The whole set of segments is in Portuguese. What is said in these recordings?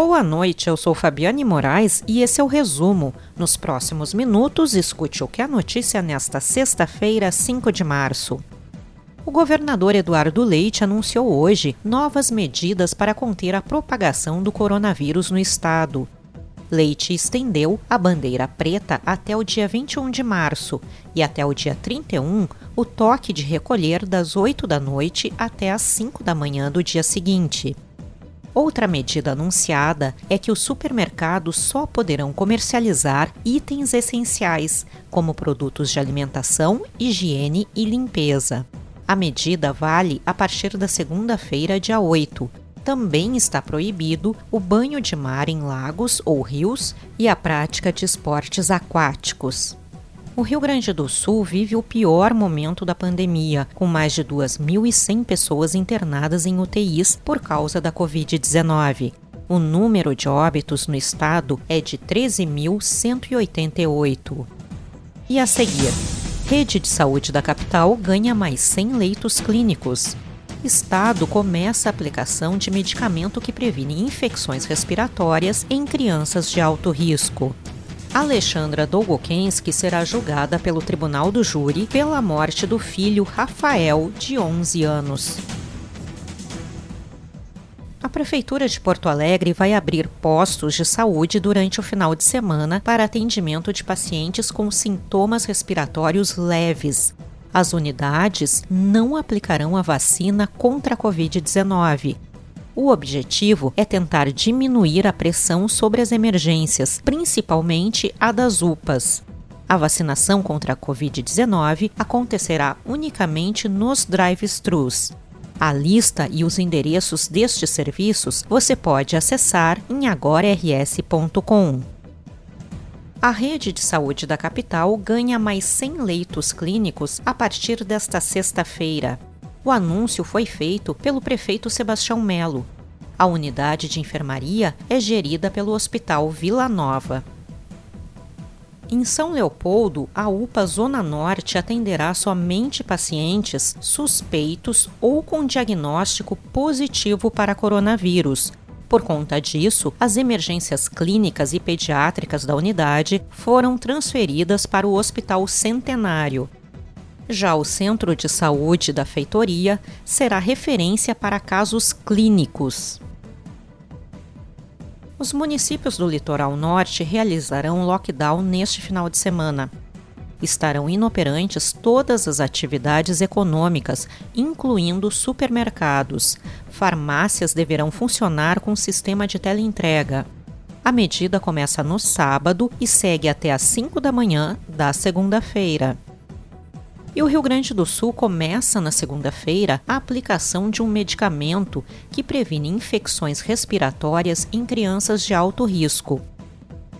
Boa noite, eu sou Fabiane Moraes e esse é o resumo. Nos próximos minutos, escute o que é notícia nesta sexta-feira, 5 de março. O governador Eduardo Leite anunciou hoje novas medidas para conter a propagação do coronavírus no estado. Leite estendeu a bandeira preta até o dia 21 de março e até o dia 31 o toque de recolher das 8 da noite até as 5 da manhã do dia seguinte. Outra medida anunciada é que os supermercados só poderão comercializar itens essenciais, como produtos de alimentação, higiene e limpeza. A medida vale a partir da segunda-feira, dia 8. Também está proibido o banho de mar em lagos ou rios e a prática de esportes aquáticos. O Rio Grande do Sul vive o pior momento da pandemia, com mais de 2.100 pessoas internadas em UTIs por causa da Covid-19. O número de óbitos no estado é de 13.188. E a seguir, Rede de Saúde da capital ganha mais 100 leitos clínicos. Estado começa a aplicação de medicamento que previne infecções respiratórias em crianças de alto risco. Alexandra Dolgokensky será julgada pelo Tribunal do Júri pela morte do filho Rafael, de 11 anos. A Prefeitura de Porto Alegre vai abrir postos de saúde durante o final de semana para atendimento de pacientes com sintomas respiratórios leves. As unidades não aplicarão a vacina contra a Covid-19, o objetivo é tentar diminuir a pressão sobre as emergências, principalmente a das UPAs. A vacinação contra a Covid-19 acontecerá unicamente nos drive-thrus. A lista e os endereços destes serviços você pode acessar em agorars.com. A rede de saúde da capital ganha mais 100 leitos clínicos a partir desta sexta-feira. O anúncio foi feito pelo prefeito Sebastião Melo. A unidade de enfermaria é gerida pelo Hospital Vila Nova. Em São Leopoldo, a UPA Zona Norte atenderá somente pacientes suspeitos ou com diagnóstico positivo para coronavírus. Por conta disso, as emergências clínicas e pediátricas da unidade foram transferidas para o Hospital Centenário, já o Centro de Saúde da Feitoria será referência para casos clínicos. Os municípios do litoral norte realizarão lockdown neste final de semana. Estarão inoperantes todas as atividades econômicas, incluindo supermercados. Farmácias deverão funcionar com sistema de teleentrega. A medida começa no sábado e segue até às 5 da manhã da segunda-feira. E o Rio Grande do Sul começa na segunda-feira a aplicação de um medicamento que previne infecções respiratórias em crianças de alto risco.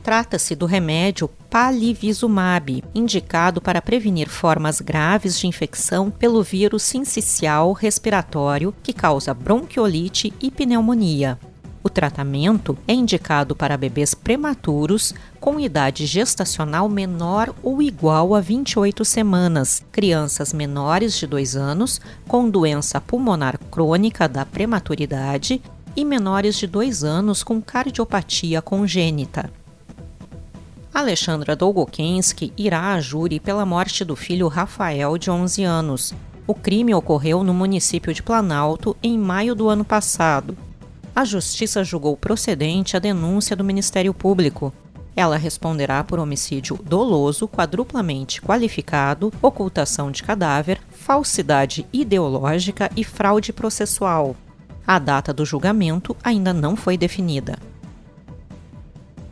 Trata-se do remédio Palivizumab, indicado para prevenir formas graves de infecção pelo vírus sincicial respiratório que causa bronquiolite e pneumonia. O tratamento é indicado para bebês prematuros com idade gestacional menor ou igual a 28 semanas, crianças menores de 2 anos com doença pulmonar crônica da prematuridade e menores de 2 anos com cardiopatia congênita. Alexandra Dolgokensky irá a júri pela morte do filho Rafael, de 11 anos. O crime ocorreu no município de Planalto em maio do ano passado a Justiça julgou procedente a denúncia do Ministério Público. Ela responderá por homicídio doloso, quadruplamente qualificado, ocultação de cadáver, falsidade ideológica e fraude processual. A data do julgamento ainda não foi definida.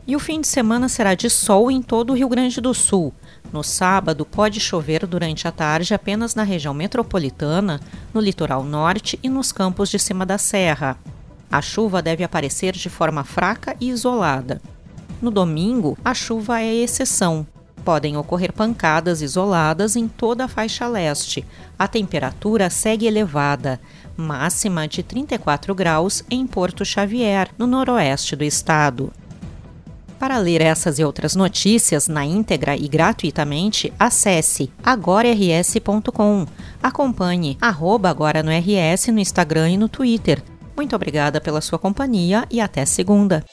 E o fim de semana será de sol em todo o Rio Grande do Sul. No sábado, pode chover durante a tarde apenas na região metropolitana, no litoral norte e nos campos de cima da serra. A chuva deve aparecer de forma fraca e isolada. No domingo, a chuva é exceção. Podem ocorrer pancadas isoladas em toda a faixa leste. A temperatura segue elevada, máxima de 34 graus em Porto Xavier, no noroeste do estado. Para ler essas e outras notícias na íntegra e gratuitamente, acesse agorars.com. Acompanhe arroba agora no RS no Instagram e no Twitter Muito obrigada pela sua companhia e até segunda.